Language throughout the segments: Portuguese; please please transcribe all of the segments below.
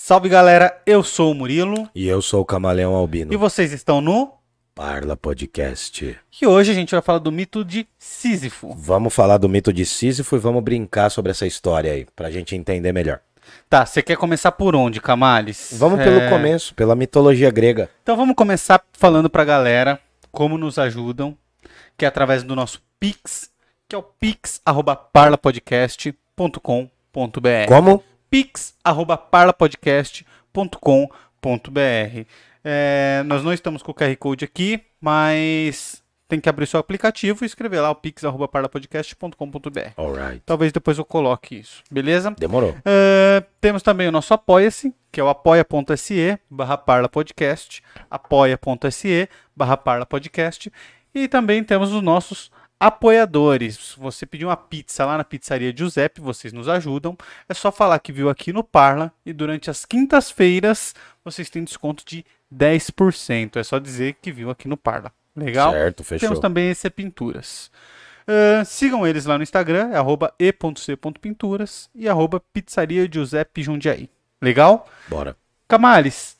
Salve galera, eu sou o Murilo E eu sou o Camaleão Albino. e vocês estão no. Parla Podcast. E hoje a gente vai falar do mito de Sísifo. Vamos falar do mito de Sísifo e vamos brincar sobre essa história aí, pra gente entender melhor. Tá, você quer começar por onde, Camales? Vamos É, pelo começo, pela mitologia grega. Então vamos começar falando pra galera como nos ajudam, que é através do nosso Pix, que é o pix@parlapodcast.com.br. Como? pix@parlapodcast.com.br. É, nós não estamos com o QR Code aqui, mas tem que abrir seu aplicativo e escrever lá o pix@parlapodcast.com.br. Alright. Talvez depois eu coloque isso, beleza? Demorou. É, temos também o nosso Apoia-se, que é o apoia.se barra Parla Podcast, apoia.se barra Parla Podcast, e também temos os nossos apoiadores. Se você pedir uma pizza lá na pizzaria Giuseppe, vocês nos ajudam. É só falar que viu aqui no Parla e durante as quintas-feiras vocês têm desconto de 10%. É só dizer que viu aqui no Parla. Legal? Certo, fechou. Temos também esse Pinturas. Ah, sigam eles lá no Instagram, é arroba e.c.pinturas e arroba pizzaria Giuseppe Jundiaí. Legal? Bora. Camales,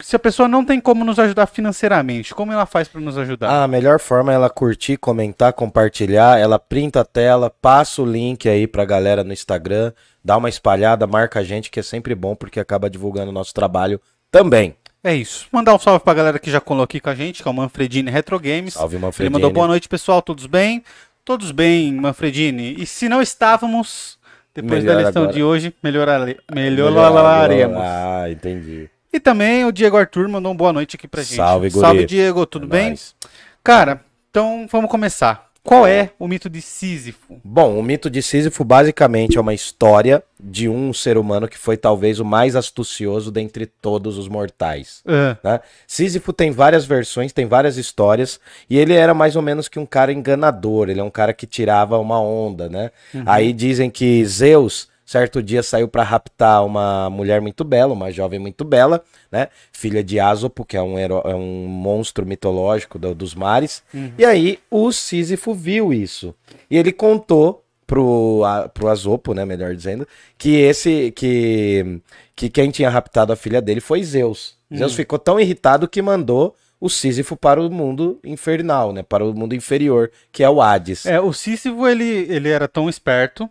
se a pessoa não tem como nos ajudar financeiramente, como ela faz para nos ajudar? A melhor forma é ela curtir, comentar, compartilhar. Ela printa a tela, passa o link aí pra galera no Instagram, dá uma espalhada, marca a gente, que é sempre bom porque acaba divulgando o nosso trabalho também. É isso. Mandar um salve pra galera que já colou aqui com a gente, que é o Manfredini Retro Games. Salve, Ele Manfredini. mandou boa noite, pessoal. Todos bem? Todos bem, Manfredini. E se não estávamos, depois da Melhor lição agora. de hoje, melhorare... melhoraremos. Ah, entendi. E também o Diego Arthur mandou uma boa noite aqui pra gente. Salve, guri. Salve, Diego, tudo É bem? nóis. Cara, então vamos começar. Qual é o mito de Sísifo? Bom, o mito de Sísifo basicamente é uma história de um ser humano que foi talvez o mais astucioso dentre todos os mortais. Ah, né? Sísifo tem várias versões, tem várias histórias, e ele era mais ou menos que um cara enganador, ele é um cara que tirava uma onda, né? Aí dizem que Zeus, certo dia, saiu para raptar uma mulher muito bela, uma jovem muito bela, né? Filha de Ásopo, que é um, heró- é um monstro mitológico do- dos mares. E aí o Sísifo viu isso. E ele contou pro, a, pro Asopo, né, melhor dizendo, que esse que que quem tinha raptado a filha dele foi Zeus. Zeus ficou tão irritado que mandou o Sísifo para o mundo infernal, né, para o mundo inferior, que é o Hades. é, o Sísifo, ele, ele era tão esperto,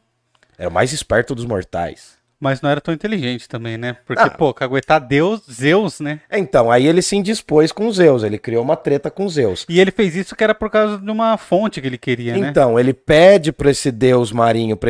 É o mais esperto dos mortais. mas não era tão inteligente também, né? Porque, Ah. pô, caguetar Deus, Zeus, né? Então, aí ele se indispôs com Zeus, ele criou uma treta com Zeus. E ele fez isso que era por causa de uma fonte que ele queria, né? Então, ele pede para esse deus marinho, para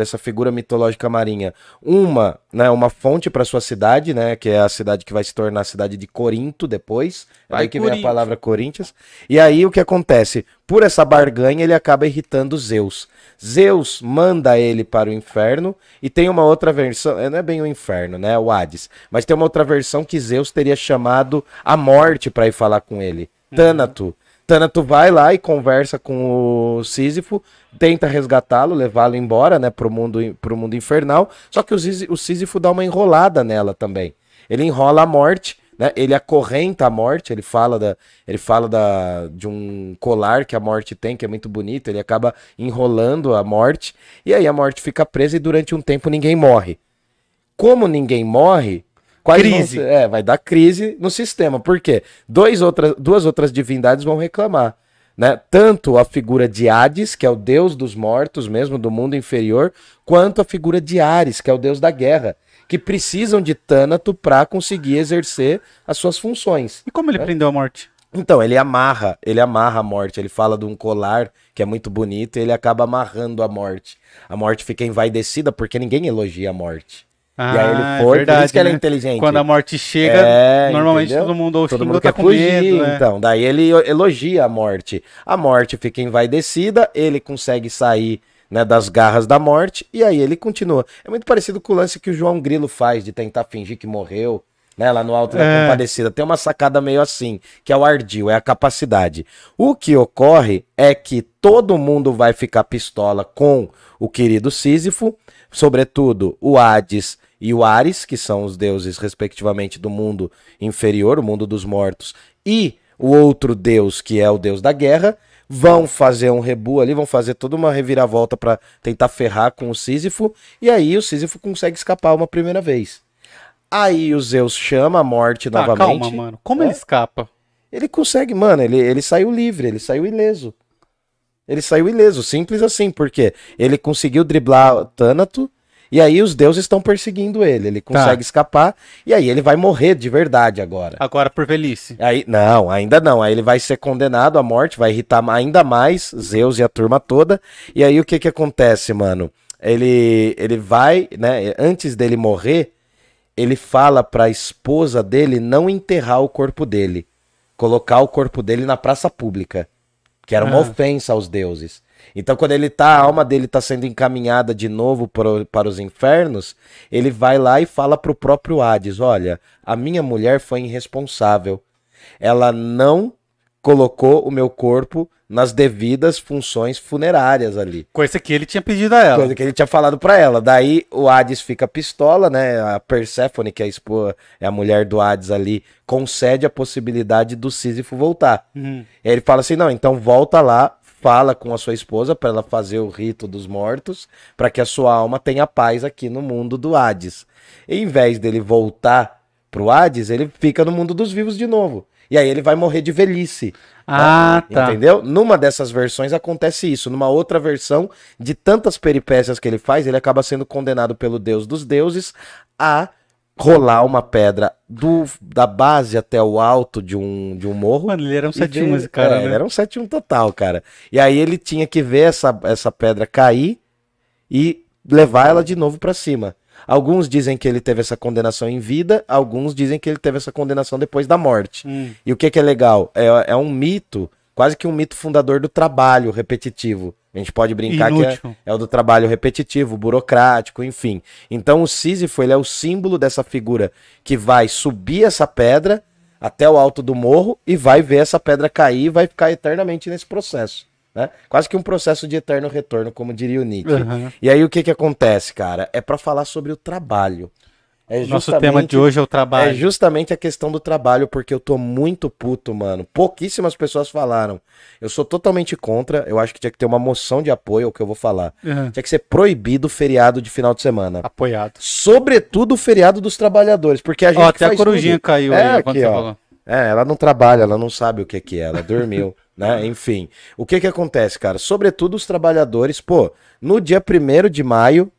essa figura mitológica marinha, uma, né, uma fonte para sua cidade, né, que é a cidade que vai se tornar a cidade de Corinto depois. É Vai, daí que vem a palavra Corinthians. E aí o que acontece? Por essa barganha ele acaba irritando Zeus. Zeus manda ele para o inferno e tem uma outra versão, eh, não é bem o inferno, né, o Hades, mas tem uma outra versão que Zeus teria chamado a morte para ir falar com ele, Tânato. Tânato vai lá e conversa com o Sísifo, tenta resgatá-lo, levá-lo embora, né, pro mundo, pro mundo infernal. Só que o, Sísi- o Sísifo dá uma enrolada nela também. Ele enrola a morte, né? Ele acorrenta a morte, ele fala da, ele fala da, de um colar que a morte tem, que é muito bonito, ele acaba enrolando a morte, e aí a morte fica presa e durante um tempo ninguém morre. Como ninguém morre, quais vão Crise. ser- é, vai dar crise no sistema. Por quê? Dois outras, duas outras divindades vão reclamar. Né? Tanto a figura de Hades, que é o deus dos mortos, mesmo do mundo inferior, quanto a figura de Ares, que é o deus da guerra, que precisam de Tânato para conseguir exercer as suas funções. E como ele prendeu a morte? Então, ele amarra, ele amarra a morte, ele fala de um colar que é muito bonito e ele acaba amarrando a morte. A morte fica envaidecida porque ninguém elogia a morte. E aí ele Ah, foi, é por isso que é né? inteligente. Quando a morte chega, É, normalmente entendeu? todo mundo ou Todo mundo tá com fugir, medo, né? então. Daí ele elogia a morte. A morte fica envaidecida, ele consegue sair né, das garras da morte e aí ele continua. É muito parecido com o lance que o João Grilo faz de tentar fingir que morreu. Né, lá no Alto da É. Compadecida. Tem uma sacada meio assim, que é o ardil, é a capacidade. O que ocorre é que todo mundo vai ficar pistola com o querido Sísifo, sobretudo o Hades e o Ares, que são os deuses, respectivamente, do mundo inferior, o mundo dos mortos, e o outro deus, que é o deus da guerra, vão fazer um rebu ali, vão fazer toda uma reviravolta para tentar ferrar com o Sísifo, e aí o Sísifo consegue escapar uma primeira vez. Aí o Zeus chama a morte Tá, novamente. calma, mano. Como É? ele escapa? Ele consegue, mano, ele, ele saiu livre, ele saiu ileso. Ele saiu ileso, simples assim, porque ele conseguiu driblar o Thanato, e aí os deuses estão perseguindo ele. Ele consegue escapar, e aí ele vai morrer de verdade agora. Agora por velhice. Aí, não, ainda não. Aí ele vai ser condenado à morte, vai irritar ainda mais Zeus e a turma toda. E aí o que que acontece, mano? Ele, ele vai, né? Antes dele morrer, ele fala pra esposa dele não enterrar o corpo dele, colocar o corpo dele na praça pública, que era uma Ah. ofensa aos deuses. Então, quando ele tá, a alma dele tá sendo encaminhada de novo pro- para os infernos, ele vai lá e fala pro próprio Hades: Olha, a minha mulher foi irresponsável. Ela não colocou o meu corpo nas devidas funções funerárias ali. Coisa que ele tinha pedido a ela. Coisa que ele tinha falado pra ela. Daí o Hades fica pistola, né? A Perséfone, que é a, esposa, é a mulher do Hades ali, concede a possibilidade do Sísifo voltar. Uhum. E ele fala assim: não, então volta lá, fala com a sua esposa pra ela fazer o rito dos mortos, pra que a sua alma tenha paz aqui no mundo do Hades. E, em vez dele voltar pro Hades, ele fica no mundo dos vivos de novo. E aí ele vai morrer de velhice. Ah, tá. Entendeu? Numa dessas versões acontece isso. Numa outra versão, de tantas peripécias que ele faz, ele acaba sendo condenado pelo deus dos deuses a rolar uma pedra do, da base até o alto de um, de um morro. Mano, ele era um e 7 ver- esse cara, é, né? Ele era um 7-1 total, cara. E aí ele tinha que ver essa, essa pedra cair e levar ela de novo pra cima. Alguns dizem que ele teve essa condenação em vida, alguns dizem que ele teve essa condenação depois da morte. Hum. E o que, que é legal? É, é um mito, quase que um mito fundador do trabalho repetitivo. A gente pode brincar que é, Inútil. é o do trabalho repetitivo, burocrático, enfim. Então o Sísifo ele é o símbolo dessa figura que vai subir essa pedra até o alto do morro e vai ver essa pedra cair e vai ficar eternamente nesse processo. Né? Quase que um processo de eterno retorno, como diria o Nietzsche. Aham. E aí o que, que acontece, cara? É pra falar sobre o trabalho. É Nosso tema de hoje é o trabalho. é justamente a questão do trabalho, porque eu tô muito puto, mano. Pouquíssimas pessoas falaram. Eu sou totalmente contra. Eu acho que tinha que ter uma moção de apoio ao que eu vou falar. Aham. Tinha que ser proibido o feriado de final de semana. Apoiado. Sobretudo o feriado dos trabalhadores, porque a gente Ó, até a corujinha tudo. caiu É, aí aqui, ó. É, ela não trabalha, ela não sabe o que que é, ela dormiu, né? Enfim, o que que acontece, cara? Sobretudo os trabalhadores, pô, no dia 1 de maio,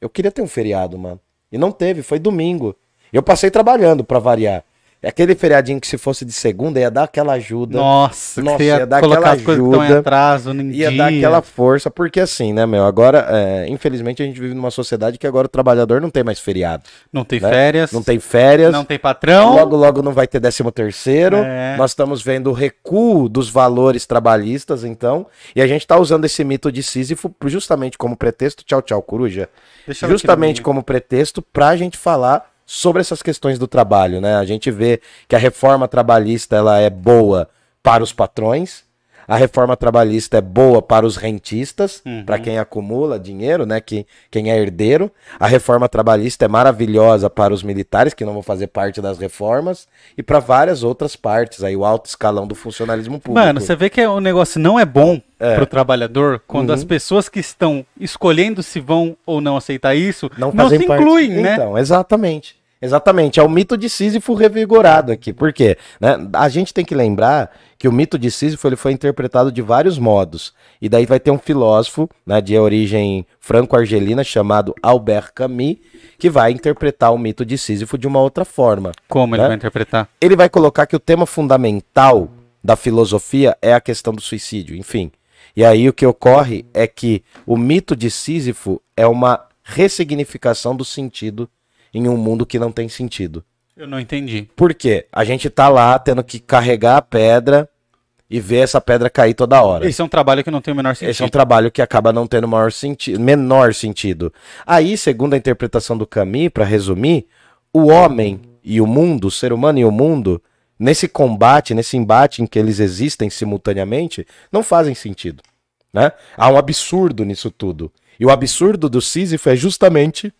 eu queria ter um feriado, mano. E não teve, foi domingo. Eu passei trabalhando pra variar. É aquele feriadinho que se fosse de segunda ia dar aquela ajuda. Nossa, Nossa, ia, ia dar aquela estão em ajuda, atraso no Ia dia. dar aquela força, porque assim, né, meu? Agora, é, infelizmente, a gente vive numa sociedade que agora o trabalhador não tem mais feriado. Não tem né? férias, Não tem férias. não tem patrão. Logo, logo não vai ter 13 terceiro. É. Nós estamos vendo o recuo dos valores trabalhistas, então. E a gente está usando esse mito de Sísifo justamente como pretexto. Tchau, tchau, coruja. Deixa Justamente como pretexto para a gente falar sobre essas questões do trabalho, né? A gente vê que a reforma trabalhista ela é boa para os patrões. A reforma trabalhista é boa para os rentistas, Uhum. para quem acumula dinheiro, né? Que, quem é herdeiro. A reforma trabalhista é maravilhosa para os militares, que não vão fazer parte das reformas, e para várias outras partes, aí o alto escalão do funcionalismo público. Mano, você vê que o negócio não é bom pro trabalhador quando Uhum. as pessoas que estão escolhendo se vão ou não aceitar isso não, não, fazem se parte. incluem, né? Então, exatamente. Exatamente, é o mito de Sísifo revigorado aqui. Por quê? Né? A gente tem que lembrar que o mito de Sísifo ele foi interpretado de vários modos. E daí vai ter um filósofo né, de origem franco-argelina chamado Albert Camus, que vai interpretar o mito de Sísifo de uma outra forma. Como ele Né? vai interpretar? Ele vai colocar que o tema fundamental da filosofia é a questão do suicídio, enfim. E aí o que ocorre é que o mito de Sísifo é uma ressignificação do sentido em um mundo que não tem sentido. Eu não entendi. Por quê? A gente tá lá tendo que carregar a pedra e ver essa pedra cair toda hora. Esse é um trabalho que não tem o menor sentido. Esse é um trabalho que acaba não tendo maior senti menor sentido. Aí, segundo a interpretação do Camus, para resumir, o homem e o mundo, o ser humano e o mundo, nesse combate, nesse embate em que eles existem simultaneamente, não fazem sentido. Né? Há um absurdo nisso tudo. E o absurdo do Sísifo é justamente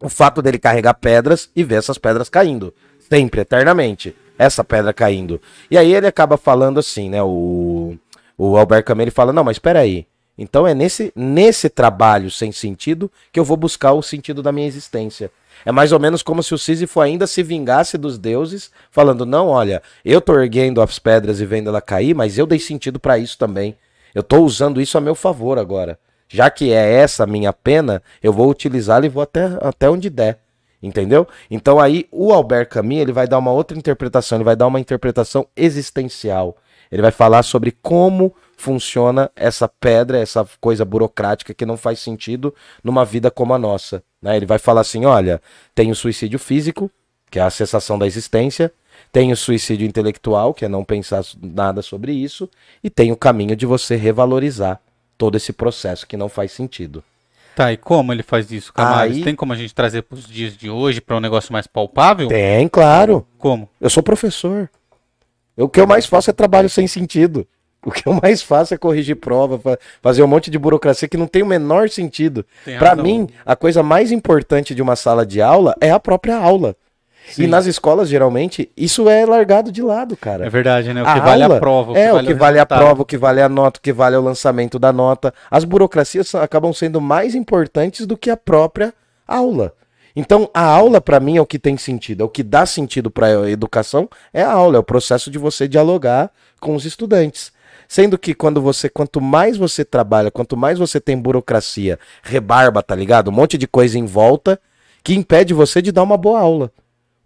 o fato dele carregar pedras e ver essas pedras caindo. Sempre, eternamente. Essa pedra caindo. E aí ele acaba falando assim, né? O, o Albert Camus ele fala: Não, mas espera aí. Então é nesse, nesse trabalho sem sentido que eu vou buscar o sentido da minha existência. É mais ou menos como se o Sísifo ainda se vingasse dos deuses, falando: não, olha, eu tô erguendo as pedras e vendo ela cair, mas eu dei sentido para isso também. Eu tô usando isso a meu favor agora. Já que é essa a minha pena, eu vou utilizá-la e vou até, até onde der. Entendeu? Então aí o Albert Camus ele vai dar uma outra interpretação, ele vai dar uma interpretação existencial. Ele vai falar sobre como funciona essa pedra, essa coisa burocrática que não faz sentido numa vida como a nossa. Né? Ele vai falar assim: olha, tem o suicídio físico, que é a cessação da existência, tem o suicídio intelectual, que é não pensar nada sobre isso, e tem o caminho de você revalorizar todo esse processo que não faz sentido. Tá, e como ele faz isso, Camales? Aí... Tem como a gente trazer para os dias de hoje para um negócio mais palpável? Tem, claro. Como? Eu sou professor. O que eu mais faço é trabalho sem sentido. O que eu mais faço é corrigir prova, fazer um monte de burocracia que não tem o menor sentido. Para mim, a coisa mais importante de uma sala de aula é a própria aula. Sim. E nas escolas, geralmente, isso é largado de lado, cara. É verdade, né? O que a vale aula, a prova. O é, vale o que vale a prova, o que vale a nota, o que vale o lançamento da nota. As burocracias acabam sendo mais importantes do que a própria aula. Então, a aula, para mim, é o que tem sentido. É o que dá sentido para a educação é a aula, é o processo de você dialogar com os estudantes. Sendo que quando você, quanto mais você trabalha, quanto mais você tem burocracia, rebarba, tá ligado? Um monte de coisa em volta que impede você de dar uma boa aula.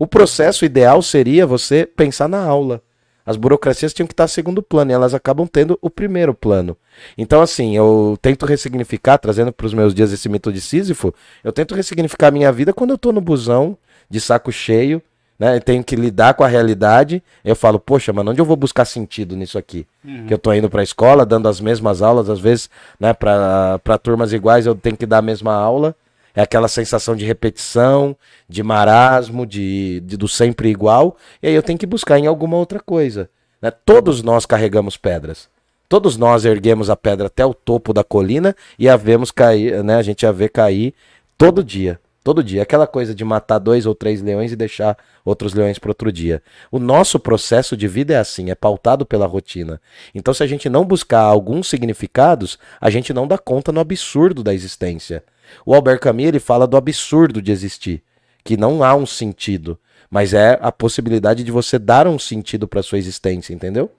O processo ideal seria você pensar na aula. As burocracias tinham que estar segundo plano e elas acabam tendo o primeiro plano. Então, assim, eu tento ressignificar, trazendo para os meus dias esse mito de Sísifo, eu tento ressignificar a minha vida quando eu estou no busão, de saco cheio, né? Eu tenho que lidar com a realidade. Eu falo, poxa, mano, onde eu vou buscar sentido nisso aqui? Uhum. Que eu tô indo pra escola, dando as mesmas aulas, às vezes, né, pra, pra turmas iguais eu tenho que dar a mesma aula. É aquela sensação de repetição, de marasmo, de, de do sempre igual. E aí eu tenho que buscar em alguma outra coisa. Né? Todos nós carregamos pedras. Todos nós erguemos a pedra até o topo da colina e a vemos cair, né? A gente a vê cair todo dia. Todo dia. Aquela coisa de matar dois ou três leões e deixar outros leões para outro dia. O nosso processo de vida é assim, é pautado pela rotina. Então, se a gente não buscar alguns significados, a gente não dá conta no absurdo da existência. O Albert Camus ele fala do absurdo de existir, que não há um sentido, mas é a possibilidade de você dar um sentido para sua existência, entendeu?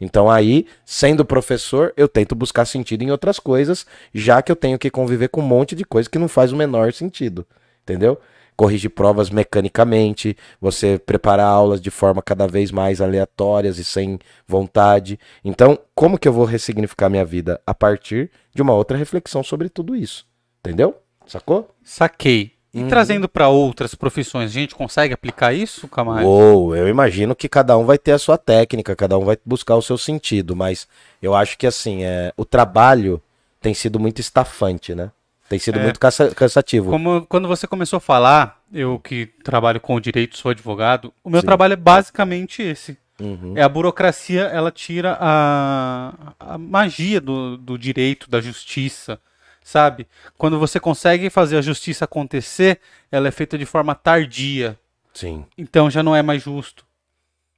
Então aí, sendo professor, eu tento buscar sentido em outras coisas, já que eu tenho que conviver com um monte de coisa que não faz o menor sentido entendeu? Corrigir provas mecanicamente, você preparar aulas de forma cada vez mais aleatórias e sem vontade. Então, como que eu vou ressignificar minha vida? A partir de uma outra reflexão sobre tudo isso. Entendeu? Sacou? Saquei. E uhum. trazendo para outras profissões, a gente consegue aplicar isso, Camargo? Ou eu imagino que cada um vai ter a sua técnica, cada um vai buscar o seu sentido, mas eu acho que assim, é, o trabalho tem sido muito estafante, né? Tem sido é, muito cansativo. Como quando você começou a falar, eu que trabalho com o direito, sou advogado, o meu Sim. trabalho é basicamente esse. Uhum. É a burocracia, ela tira a, a magia do, do direito, da justiça, sabe? Quando você consegue fazer a justiça acontecer, ela é feita de forma tardia. Sim. Então já não é mais justo.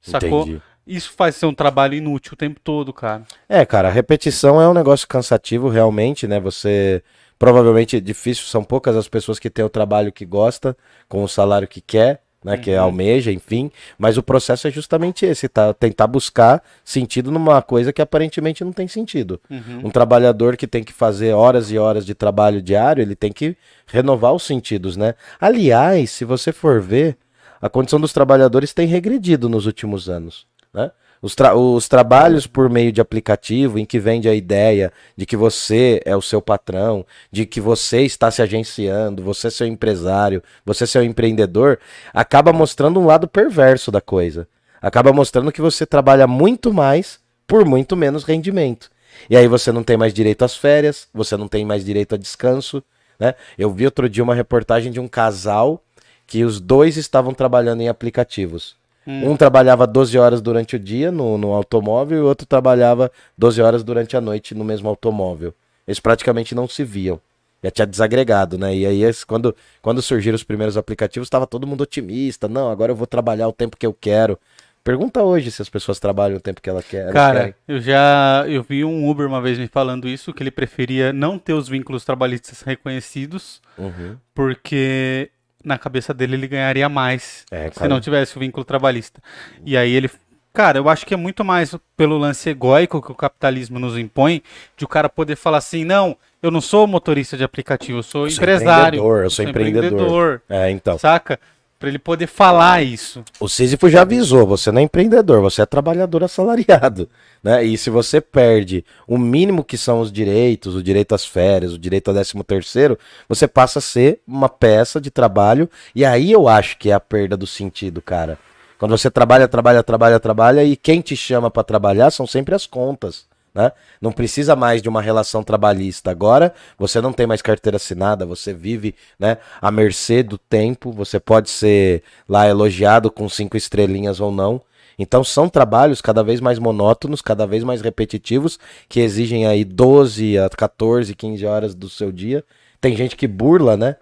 Sacou? Entendi. Isso faz ser um trabalho inútil o tempo todo, cara. É, cara, a repetição é um negócio cansativo, realmente, né? Você Provavelmente é difícil, são poucas as pessoas que têm o trabalho que gosta, com o salário que quer, né, uhum. que almeja, enfim. Mas o processo é justamente esse, tá? Tentar buscar sentido numa coisa que aparentemente não tem sentido. Uhum. Um trabalhador que tem que fazer horas e horas de trabalho diário, ele tem que renovar os sentidos, né? Aliás, se você for ver, a condição dos trabalhadores tem regredido nos últimos anos, né? Os, tra os, trabalhos por meio de aplicativo em que vende a ideia de que você é o seu patrão, de que você está se agenciando, você é seu empresário, você é seu empreendedor, acaba mostrando um lado perverso da coisa. Acaba mostrando que você trabalha muito mais por muito menos rendimento. E aí você não tem mais direito às férias, você não tem mais direito a descanso. Né? Eu vi outro dia uma reportagem de um casal que os dois estavam trabalhando em aplicativos. Hum. Um trabalhava 12 horas durante o dia no, no automóvel e o outro trabalhava 12 horas durante a noite no mesmo automóvel. Eles praticamente não se viam. Já tinha desagregado, né? E aí, quando, quando surgiram os primeiros aplicativos, estava todo mundo otimista. Não, agora eu vou trabalhar o tempo que eu quero. Pergunta hoje se as pessoas trabalham o tempo que ela quer. Cara, querem. eu já eu vi um Uber uma vez me falando isso, que ele preferia não ter os vínculos trabalhistas reconhecidos, uhum. porque na cabeça dele ele ganharia mais É, se não tivesse o vínculo trabalhista. E aí ele. Cara, eu acho que é muito mais pelo lance egóico que o capitalismo nos impõe, de o cara poder falar assim, não, eu não sou motorista de aplicativo, eu sou Eu sou empresário. empreendedor, eu sou empreendedor. É, então. Saca? Pra ele poder falar isso. O Sísifo já avisou, você não é empreendedor, você é trabalhador assalariado, né? E se você perde o mínimo que são os direitos, o direito às férias, o direito ao 13 terceiro, você passa a ser uma peça de trabalho, e aí eu acho que é a perda do sentido, cara. Quando você trabalha, trabalha, trabalha, trabalha, e quem te chama pra trabalhar são sempre as contas. Né? Não precisa mais de uma relação trabalhista. Agora você não tem mais carteira assinada, você vive né, à mercê do tempo, você pode ser lá elogiado com cinco estrelinhas ou não. Então são trabalhos cada vez mais monótonos, cada vez mais repetitivos, que exigem aí 12 a 14, 15 horas do seu dia. Tem gente que burla, né?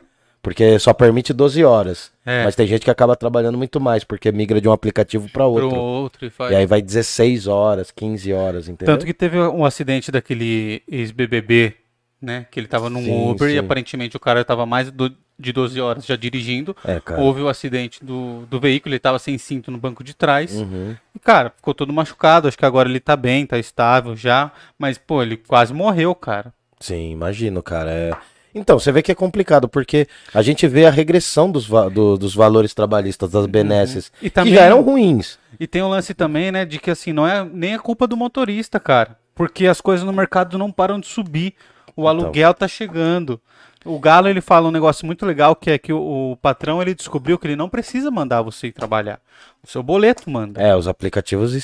Porque só permite 12 horas. É. Mas tem gente que acaba trabalhando muito mais, porque migra de um aplicativo para Pro outro. outro e faz. E aí vai 16 horas, 15 horas, entendeu? Tanto que teve um acidente daquele ex-BBB, né? Que ele tava num Sim, Uber e sim. aparentemente o cara tava mais do- de 12 horas já dirigindo. É. Houve o acidente do, do veículo, ele tava sem cinto no banco de trás. Uhum. E, cara, ficou todo machucado. Acho que agora ele tá bem, tá estável já. Mas, pô, ele quase morreu, cara. Sim, imagino, cara. é- Então, você vê que é complicado, porque a gente vê a regressão dos, va- do- dos valores trabalhistas, das benesses, Uhum. E que também- já eram ruins. E tem um lance também, né, de que assim, não é nem a culpa do motorista, cara. Porque as coisas no mercado não param de subir. O Então. aluguel tá chegando. O Galo, ele fala um negócio muito legal, que é que o, o patrão, ele descobriu que ele não precisa mandar você ir trabalhar. O seu boleto manda. É, os aplicativos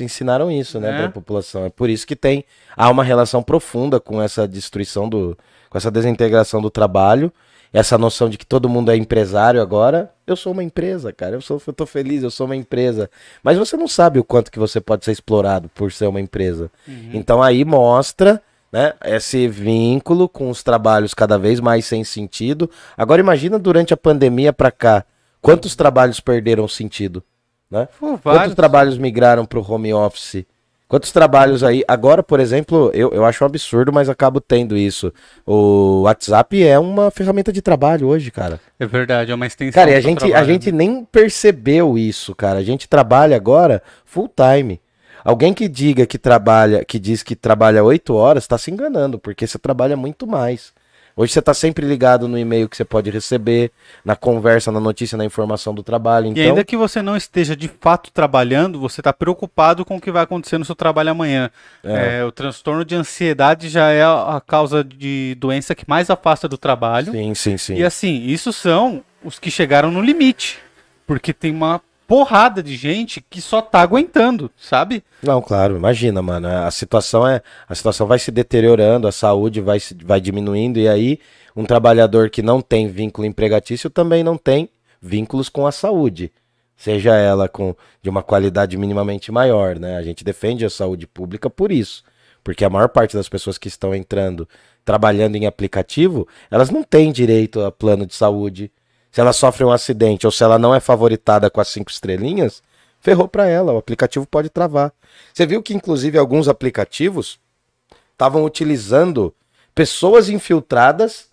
ensinaram isso, né, É. para a população. É por isso que tem há uma relação profunda com essa destruição do, com essa desintegração do trabalho, essa noção de que todo mundo é empresário agora. Eu sou uma empresa, cara. Eu sou, eu tô feliz, eu sou uma empresa. Mas você não sabe o quanto que você pode ser explorado por ser uma empresa. Então aí mostra né, esse vínculo com os trabalhos cada vez mais sem sentido. Agora imagina durante a pandemia para cá, quantos trabalhos perderam sentido, né? Pô, Quantos trabalhos migraram para o home office? Quantos trabalhos aí? Agora, por exemplo, eu, eu acho um absurdo, mas acabo tendo isso. O WhatsApp é uma ferramenta de trabalho hoje, cara. É verdade, é uma extensão Cara, e a gente, a gente né? nem percebeu isso, cara. A gente trabalha agora full time. Alguém que diga que trabalha, que diz que trabalha oito horas, tá se enganando, porque você trabalha muito mais. Hoje você tá sempre ligado no e-mail que você pode receber, na conversa, na notícia, na informação do trabalho. E Então, ainda que você não esteja de fato trabalhando, você está preocupado com o que vai acontecer no seu trabalho amanhã. É, o transtorno de ansiedade já é a causa de doença que mais afasta do trabalho. sim, sim, sim. E assim, isso são os que chegaram no limite. Porque tem uma porrada de gente que só tá aguentando, sabe? Não, claro, imagina, mano. A situação é, a situação vai se deteriorando, a saúde vai vai diminuindo e aí um trabalhador que não tem vínculo empregatício também não tem vínculos com a saúde, seja ela com de uma qualidade minimamente maior, né? A gente defende a saúde pública por isso, porque a maior parte das pessoas que estão entrando trabalhando em aplicativo, elas não têm direito a plano de saúde. Se ela sofre um acidente ou se ela não é favoritada com as cinco estrelinhas, ferrou pra ela, o aplicativo pode travar. Você viu que inclusive alguns aplicativos estavam utilizando pessoas infiltradas,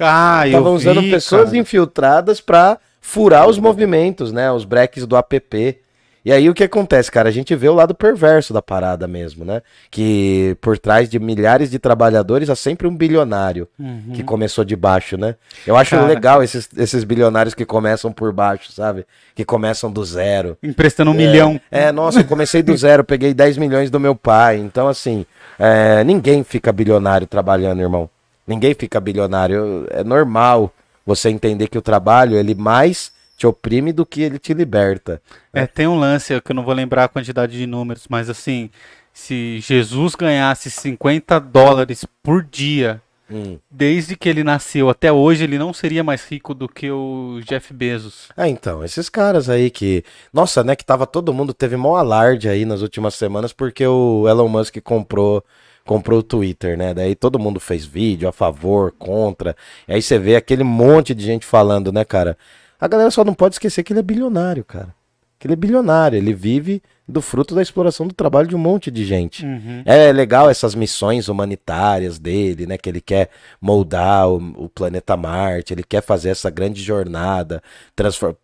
Ah, estavam usando vi, pessoas cara. infiltradas pra furar os movimentos, né, os breaks do app. E aí o que acontece, cara? A gente vê o lado perverso da parada mesmo, né? Que por trás de milhares de trabalhadores há sempre um bilionário Uhum. que começou de baixo, né? Eu acho Cara. legal esses, esses bilionários que começam por baixo, sabe? Que começam do zero. Emprestando um milhão. É, nossa, eu comecei do zero, peguei 10 milhões do meu pai. Então, assim, é, ninguém fica bilionário trabalhando, irmão. Ninguém fica bilionário. É normal você entender que o trabalho, ele mais te oprime do que ele te liberta. É, tem um lance que eu não vou lembrar a quantidade de números, mas assim, se Jesus ganhasse 50 dólares por dia, Hum. desde que ele nasceu até hoje, ele não seria mais rico do que o Jeff Bezos. Ah, então, esses caras aí que. Nossa, né, que tava todo mundo, teve mó alarde aí nas últimas semanas porque o Elon Musk comprou. Comprou o Twitter, né? Daí todo mundo fez vídeo a favor, contra. E aí você vê aquele monte de gente falando, né, cara? A galera só não pode esquecer que ele é bilionário, cara. que ele é bilionário, ele vive do fruto da exploração do trabalho de um monte de gente. Uhum. É legal essas missões humanitárias dele, né? Que ele quer moldar o, o planeta Marte, ele quer fazer essa grande jornada,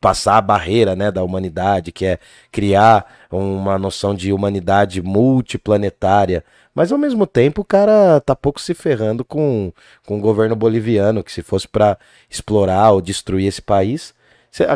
passar a barreira, né, da humanidade, que é criar uma noção de humanidade multiplanetária. Mas ao mesmo tempo, o cara tá pouco se ferrando com, com o governo boliviano, que se fosse para explorar ou destruir esse país,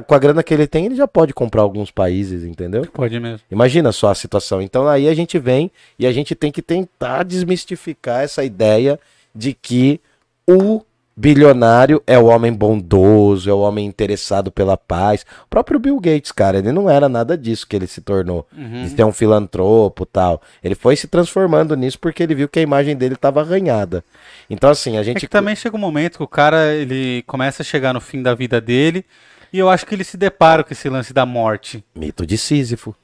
com a grana que ele tem, ele já pode comprar alguns países, entendeu? Pode mesmo. Imagina só a situação. Então aí a gente vem e a gente tem que tentar desmistificar essa ideia de que o bilionário é o homem bondoso, é o homem interessado pela paz. O próprio Bill Gates, cara, ele não era nada disso que ele se tornou. Uhum. De ser um filantropo tal. Ele foi se transformando nisso porque ele viu que a imagem dele estava arranhada. Então assim, a É gente que também chega um momento que o cara ele começa a chegar no fim da vida dele e eu acho que ele se depara com esse lance da morte. Mito de Sísifo.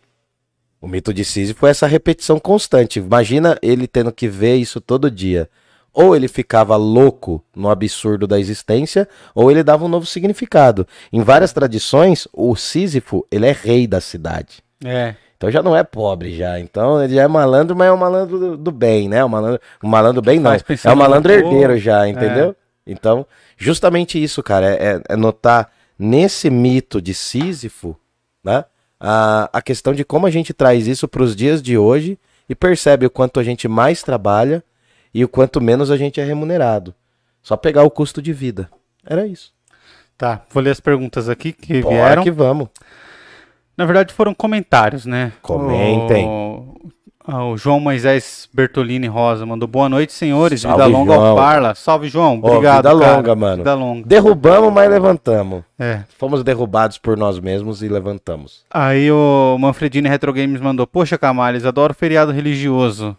O mito de Sísifo é essa repetição constante. Imagina ele tendo que ver isso todo dia. Ou ele ficava louco no absurdo da existência, ou ele dava um novo significado. Em várias tradições, o Sísifo, ele é rei da cidade. É. Então já não é pobre já. Então ele já é malandro, mas é um malandro do, do bem, né? Um malandro, um malandro bem não. É um malandro herdeiro já, entendeu? Então, justamente isso, cara, é, é notar nesse mito de Sísifo, né? A, a questão de como a gente traz isso para os dias de hoje e percebe o quanto a gente mais trabalha e o quanto menos a gente é remunerado. Só pegar o custo de vida. Era isso. Tá, vou ler as perguntas aqui que Bora vieram. que vamos. Na verdade foram comentários, né? Comentem. O, ah, o João Moisés Bertolini Rosa mandou boa noite, senhores. Salve, vida longa João. ao Parla. Salve, João. Obrigado, vida cara. longa, mano. Vida longa. Derrubamos, mas levantamos. É. Fomos derrubados por nós mesmos e levantamos. Aí o Manfredini Retro Games mandou: Poxa, Camales, adoro feriado religioso.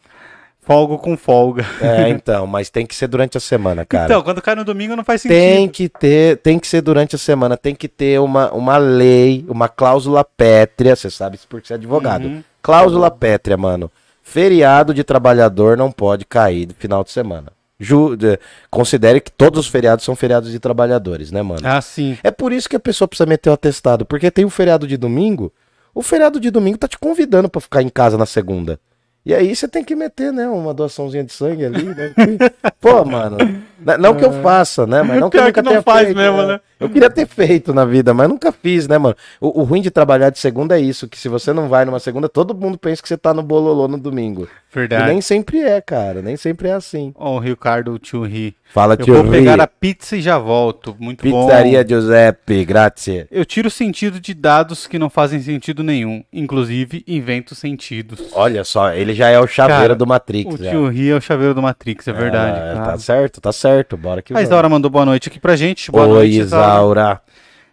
Folgo com folga. É, então, mas tem que ser durante a semana, cara. Então, quando cai no domingo não faz sentido. tem que ter, tem que ser durante a semana, tem que ter uma, uma lei, uma cláusula pétrea, você sabe isso porque você é advogado. Uhum. Cláusula pétrea, mano. Feriado de trabalhador não pode cair no final de semana. Ju, de- considere que todos os feriados são feriados de trabalhadores, né, mano? Ah, sim. É por isso que a pessoa precisa meter o atestado, porque tem o feriado de domingo. O feriado de domingo tá te convidando pra ficar em casa na segunda. E aí você tem que meter, né, uma doaçãozinha de sangue ali, né? Pô, mano, n- não que eu faça, né, mas não que eu nunca que não faz feito, mesmo, né? Eu queria ter feito na vida, mas nunca fiz, né, mano? O, o ruim de trabalhar de segunda é isso, que se você não vai numa segunda, todo mundo pensa que você tá no bololô no domingo. E Verdade. nem sempre é, cara, nem sempre é assim. Ó, o Ricardo Tio Ri. Fala, Eu tio vou Ri. pegar a pizza e já volto. Muito Pizzaria bom. Giuseppe, grazie. Eu tiro sentido de dados que não fazem sentido nenhum. Inclusive, invento sentidos. Olha só, ele já é o chaveiro Cara, do Matrix. O já. tio Ri é o chaveiro do Matrix, é verdade. Ah, cara. Tá certo, tá certo. Bora que A. Isaura mandou boa noite aqui pra gente. Boa Oi, noite, Isaura. Isaura.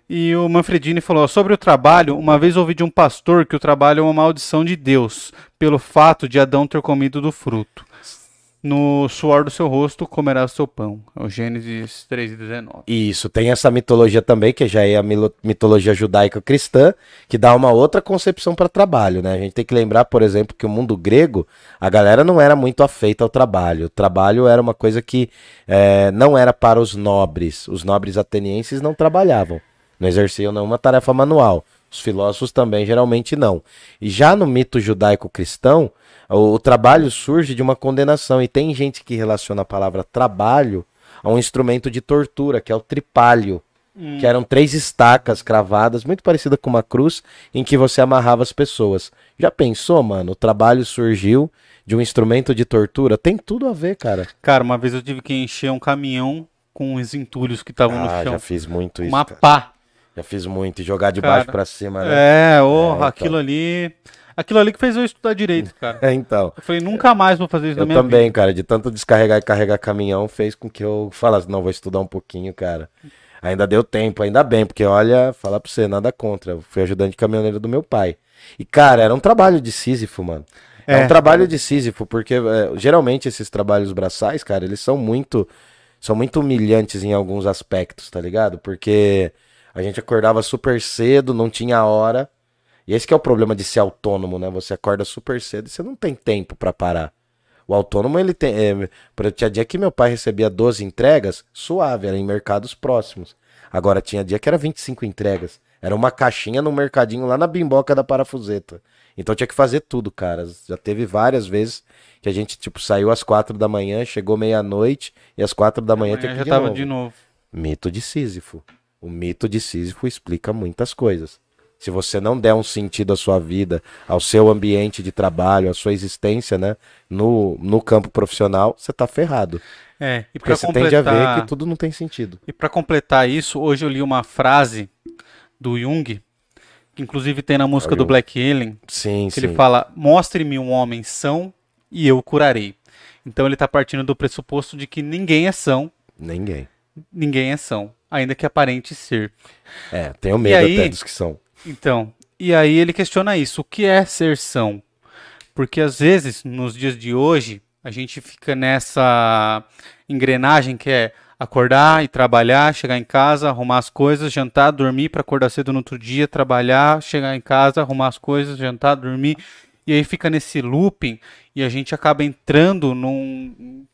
E o Manfredini falou: sobre o trabalho, uma vez ouvi de um pastor que o trabalho é uma maldição de Deus, pelo fato de Adão ter comido do fruto. No suor do seu rosto comerá o seu pão. É o Gênesis 3,19. Isso, tem essa mitologia também, que já é a mitologia judaico-cristã, que dá uma outra concepção para trabalho, né? A gente tem que lembrar, por exemplo, que o mundo grego, a galera não era muito afeita ao trabalho. O trabalho era uma coisa que eh, não era para os nobres. Os nobres atenienses não trabalhavam, não exerciam nenhuma tarefa manual. Os filósofos também geralmente não. E já no mito judaico-cristão, o, o trabalho surge de uma condenação. E tem gente que relaciona a palavra trabalho a um instrumento de tortura, que é o tripalho. Que eram três estacas cravadas, muito parecida com uma cruz, em que você amarrava as pessoas. Já pensou, mano? O trabalho surgiu de um instrumento de tortura? Tem tudo a ver, cara. Cara, uma vez eu tive que encher um caminhão com os entulhos que estavam Ah, no chão. já fiz muito isso. Uma cara. pá. Já fiz muito. E jogar de Cara, baixo pra cima, né? É, ô, É, então. aquilo ali. Aquilo ali que fez eu estudar direito, cara. É, então. Eu falei, nunca mais vou fazer isso Eu na minha também, vida. cara, de tanto descarregar e carregar caminhão, fez com que eu falasse, não, vou estudar um pouquinho, cara. Ainda deu tempo, ainda bem, porque olha, falar pra você, nada contra. Eu fui ajudante de caminhoneiro do meu pai. E, cara, era um trabalho de Sísifo, mano. É, É. um trabalho de Sísifo, porque é, geralmente esses trabalhos braçais, cara, eles são muito. São muito humilhantes em alguns aspectos, tá ligado? Porque a gente acordava super cedo, não tinha hora. E esse que é o problema de ser autônomo, né? Você acorda super cedo e você não tem tempo pra parar. O autônomo, ele tem. É, tinha dia que meu pai recebia 12 entregas, suave, era em mercados próximos. Agora tinha dia que era 25 entregas. Era uma caixinha no mercadinho lá na bimboca da parafuseta. Então tinha que fazer tudo, cara. Já teve várias vezes que a gente, tipo, saiu às quatro da manhã, chegou meia-noite e às quatro da manhã Amanhã tinha que já de tava novo. de novo. Mito de Sísifo. O mito de Sísifo explica muitas coisas. Se você não der um sentido à sua vida, ao seu ambiente de trabalho, à sua existência, né, no, no campo profissional, você tá ferrado. É, e Porque você tende a ver completar, que tudo não tem sentido. e pra completar isso, hoje eu li uma frase do Jung, que inclusive tem na música É do. Black Alien, Sim, que sim. ele fala: "Mostre-me um homem são e eu o curarei". Então ele tá partindo do pressuposto de que ninguém é são, Ninguém. ninguém é são, ainda que aparente ser. É, tenho medo aí- até dos que são. Então, e aí ele questiona isso, o que é ser são? Porque às vezes, nos dias de hoje, a gente fica nessa engrenagem que é acordar e trabalhar, chegar em casa, arrumar as coisas, jantar, dormir para acordar cedo no outro dia, trabalhar, chegar em casa, arrumar as coisas, jantar, dormir. E aí fica nesse looping e a gente acaba entrando num,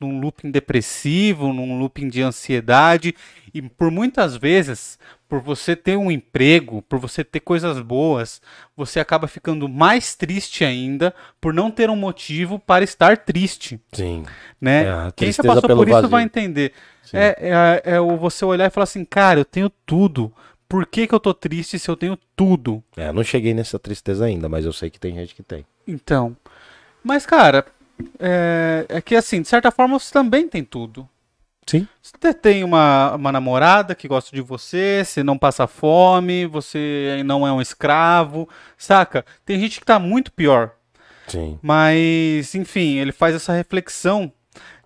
num looping depressivo, num looping de ansiedade. E por muitas vezes, por você ter um emprego, por você ter coisas boas, você acaba ficando mais triste ainda por não ter um motivo para estar triste, Sim. né? É, Quem já passou por isso vazio. vai entender. É, é, é o você olhar e falar assim, cara, eu tenho tudo. Por que, que eu tô triste se eu tenho tudo? É, eu não cheguei nessa tristeza ainda, mas eu sei que tem gente que tem. Então. Mas, cara, é, é que assim, de certa forma você também tem tudo. Sim. Você tem uma, uma namorada que gosta de você, você não passa fome, você não é um escravo, saca? Tem gente que tá muito pior. Sim. Mas, enfim, ele faz essa reflexão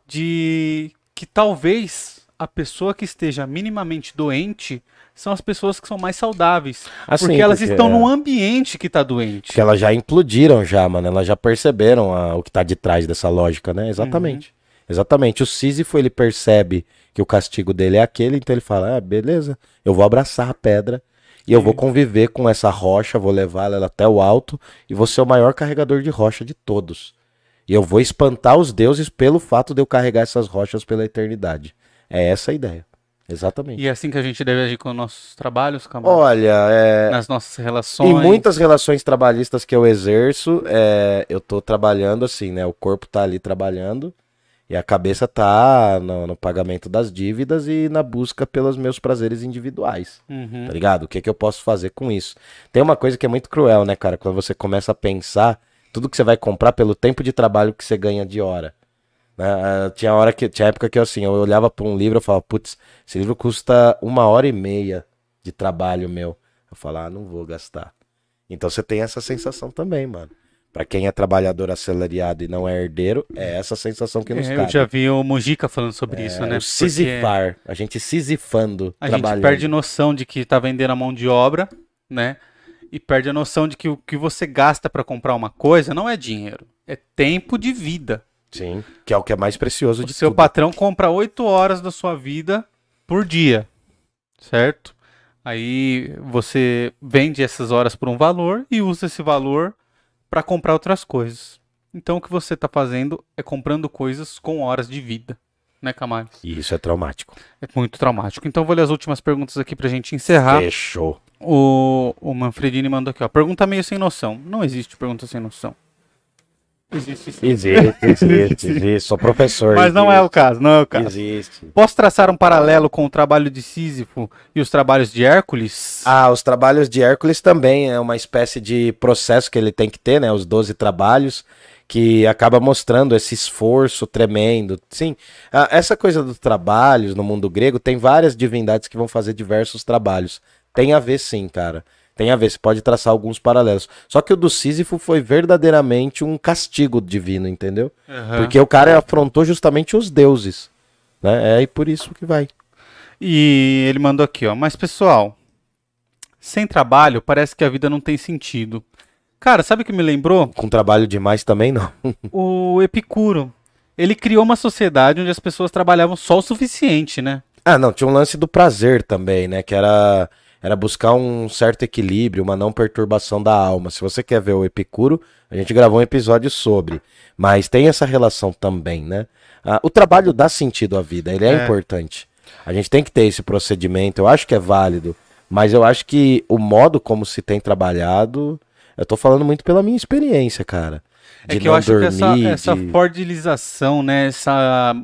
de que talvez a pessoa que esteja minimamente doente são as pessoas que são mais saudáveis. Assim, porque elas porque, estão é, num ambiente que tá doente. Que elas já implodiram já, mano. Elas já perceberam a- o que tá de trás dessa lógica, né? Exatamente. Uhum. Exatamente. O Sísifo, ele percebe que o castigo dele é aquele, então ele fala, ah, beleza, eu vou abraçar a pedra e eu vou conviver com essa rocha, vou levar ela até o alto e vou ser o maior carregador de rocha de todos. E eu vou espantar os deuses pelo fato de eu carregar essas rochas pela eternidade. É essa a ideia. Exatamente. E é assim que a gente deve agir com os nossos trabalhos, Camargo? Olha, é, nas nossas relações. Em muitas relações trabalhistas que eu exerço, é, eu tô trabalhando assim, né? O corpo tá ali trabalhando e a cabeça tá no, no pagamento das dívidas e na busca pelos meus prazeres individuais, Uhum. tá ligado? O que que eu posso fazer com isso? Tem uma coisa que é muito cruel, né, cara? Quando você começa a pensar tudo que você vai comprar pelo tempo de trabalho que você ganha de hora. Né? Ah, Tinha hora que tinha época que eu, assim, eu olhava pra um livro e falava, putz, esse livro custa uma hora e meia de trabalho meu. Eu falava, ah, não vou gastar. Então você tem essa sensação também, mano. Pra quem é trabalhador assalariado e não é herdeiro, é essa sensação que nos É, eu cabe. já vi o Mujica falando sobre É, isso, né? o Porque Sisifar, a gente sisifando, A gente perde noção de que tá vendendo a mão de obra, né? E perde a noção de que o que você gasta pra comprar uma coisa não é dinheiro, é tempo de vida. Sim, que é o que é mais precioso O de seu tudo. patrão compra 8 horas da sua vida por dia, certo? Aí você vende essas horas por um valor e usa esse valor para comprar outras coisas. Então o que você está fazendo é comprando coisas com horas de vida, né, Camales? E isso é traumático. É muito traumático. Então vou ler as últimas perguntas aqui pra gente encerrar. Fechou. O, o Manfredini mandou aqui, ó. Pergunta meio sem noção. Não existe pergunta sem noção. Existe sim. Existe, existe, existe. Sou professor. Mas não é o existe. caso, não é o caso. Existe. Posso traçar um paralelo com o trabalho de Sísifo e os trabalhos de Hércules? Ah, os trabalhos de Hércules também é uma espécie de processo que ele tem que ter, né? Os 12 trabalhos, que acaba mostrando esse esforço tremendo. Sim, essa coisa dos trabalhos no mundo grego, tem várias divindades que vão fazer diversos trabalhos. Tem a ver sim, cara. Tem a ver, você pode traçar alguns paralelos. Só que o do Sísifo foi verdadeiramente um castigo divino, entendeu? Aham. Porque o cara afrontou justamente os deuses. Né? É e por isso que vai. E ele mandou aqui, ó. Mas pessoal, sem trabalho parece que a vida não tem sentido. Cara, sabe o que me lembrou? Com trabalho demais também, não. O Epicuro. Ele criou uma sociedade onde as pessoas trabalhavam só o suficiente, né? Ah, não, tinha um lance do prazer também, né? Que era, era buscar um certo equilíbrio, uma não perturbação da alma. Se você quer ver o Epicuro, a gente gravou um episódio sobre. Mas tem essa relação também, né? Ah, o trabalho dá sentido à vida, ele é, É. importante. A gente tem que ter esse procedimento, eu acho que é válido. Mas eu acho que o modo como se tem trabalhado, eu tô falando muito pela minha experiência, cara. É De que eu acho que essa, dormir, essa de- fordilização, né? Essa,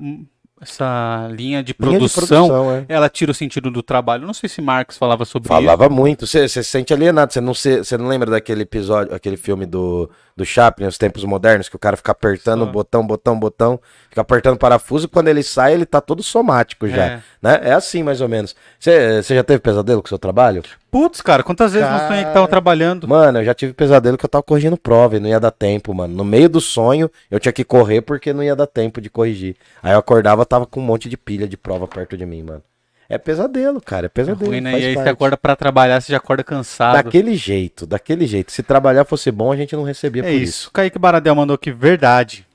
essa linha de Linha de produção, produção, é. ela tira o sentido do trabalho. Não sei se Marx falava sobre isso. Falava muito. Você se sente alienado. Você não, se, você não lembra daquele episódio, aquele filme do, do Chaplin, Os Tempos Modernos, que o cara fica apertando Só. botão, botão, botão, fica apertando parafuso e quando ele sai, ele tá todo somático já. É. Né? É assim, mais ou menos. Você você já teve pesadelo com o seu trabalho? Putz, cara, quantas vezes não sonhei que tava trabalhando? Mano, eu já tive pesadelo que eu tava corrigindo prova e não ia dar tempo, mano. No meio do sonho, eu tinha que correr porque não ia dar tempo de corrigir. Aí eu acordava, tava com um monte de pilha de prova perto de mim, mano. É pesadelo, cara, é pesadelo. Ruim, né? E aí você parte. acorda pra trabalhar, você já acorda cansado. Daquele jeito, daquele jeito. Se trabalhar fosse bom, a gente não recebia É por isso. O Kaique Baradel mandou aqui, verdade.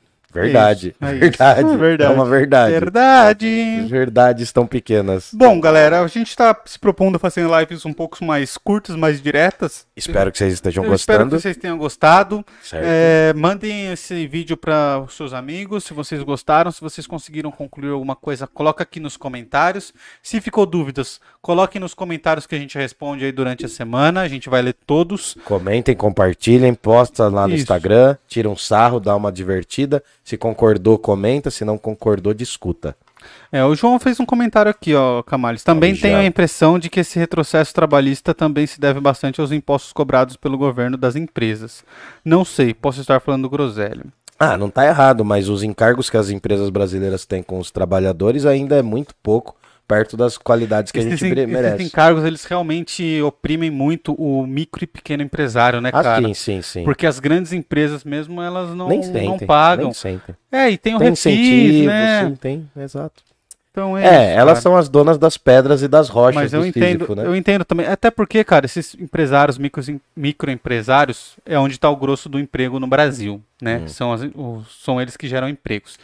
Verdade. É isso, é verdade. isso. É verdade. É uma verdade. Verdade. Verdades tão pequenas. Bom, galera, a gente tá se propondo a fazer lives um pouco mais curtas, mais diretas. Espero que vocês estejam Eu espero gostando. que vocês tenham gostado. Certo. É, mandem esse vídeo para os seus amigos, se vocês gostaram, se vocês conseguiram concluir alguma coisa, coloca aqui nos comentários. Se ficou dúvidas, coloquem nos comentários que a gente responde aí durante a semana, a gente vai ler todos. Comentem, compartilhem, posta lá no Isso. Instagram, tira um sarro, dá uma divertida. Se concordou, comenta. Se não concordou, discuta. É, o João fez um comentário aqui, ó, Camales. Também Olha, tenho já. a impressão de que esse retrocesso trabalhista também se deve bastante aos impostos cobrados pelo governo das empresas. Não sei, posso estar falando groselha. Ah, não tá errado, mas os encargos que as empresas brasileiras têm com os trabalhadores ainda é muito pouco perto das qualidades que a Esses, gente mere- esses merece. encargos, eles realmente oprimem muito o micro e pequeno empresário, né, Ah, cara? sim, sim, sim. Porque as grandes empresas mesmo, elas não, nem não sentem, pagam. nem sentem. É, e tem o Tem refis, né? sim, tem, exato. Então É, isso, elas cara. são as donas das pedras e das rochas Mas eu do entendo, Sísifo, né? eu entendo também. Até porque, cara, esses empresários, micro, microempresários, é onde está o grosso do emprego no Brasil, né? Hum. São, as- os- são eles que geram empregos.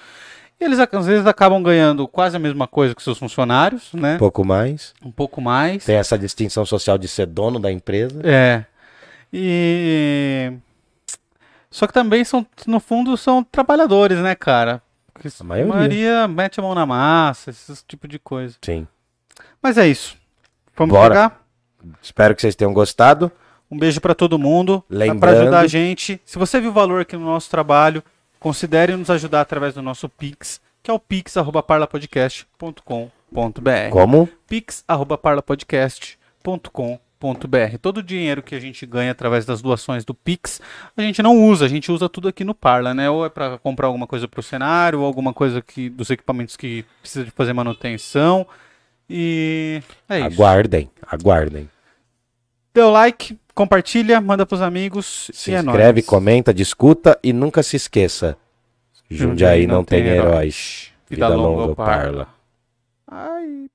Eles às vezes acabam ganhando quase a mesma coisa que seus funcionários, né? Um pouco mais. Um pouco mais. Tem essa distinção social de ser dono da empresa. É. E. Só que também são, no fundo, são trabalhadores, né, cara? Porque A maioria. mete a mão na massa, esse tipo de coisa. Sim. Mas é isso. Vamos Bora. pegar? Espero que vocês tenham gostado. Um beijo pra todo mundo. Para Lembrando- ajudar a gente. Se você viu valor aqui no nosso trabalho, considere nos ajudar através do nosso Pix, que é o pix@parlapodcast.com.br. Como? pix@parlapodcast.com.br. Todo o dinheiro que a gente ganha através das doações do Pix, a gente não usa, a gente usa tudo aqui no Parla, né? Ou é para comprar alguma coisa pro cenário, ou alguma coisa que dos equipamentos que precisa de fazer manutenção. E é isso. Aguardem, aguardem. Dê o like, compartilha, manda pros amigos Se e é inscreve, nóis. comenta, discuta e nunca se esqueça. Jundiaí não tem heróis. Vida longa ao Parla. Ai.